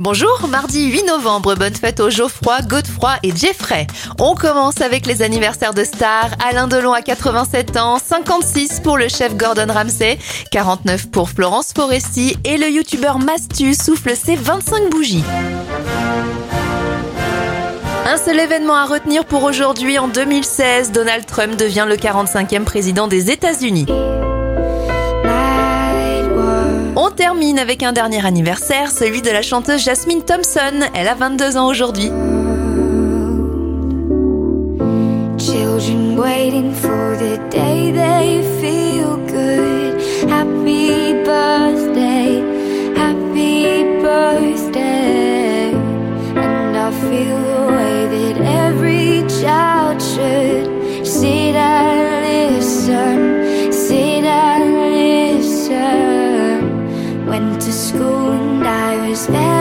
Bonjour, mardi 8 novembre, bonne fête aux Geoffroy, Godefroy et Jeffrey. On commence avec les anniversaires de stars. Alain Delon a 87 ans, 56 pour le chef Gordon Ramsay, 49 pour Florence Foresti et le youtubeur Mastu souffle ses 25 bougies. Un seul événement à retenir pour aujourd'hui. En 2016, Donald Trump devient le 45e président des États-Unis. On termine avec un dernier anniversaire, celui de la chanteuse Jasmine Thompson. Elle a 22 ans aujourd'hui. Went to school and I was there.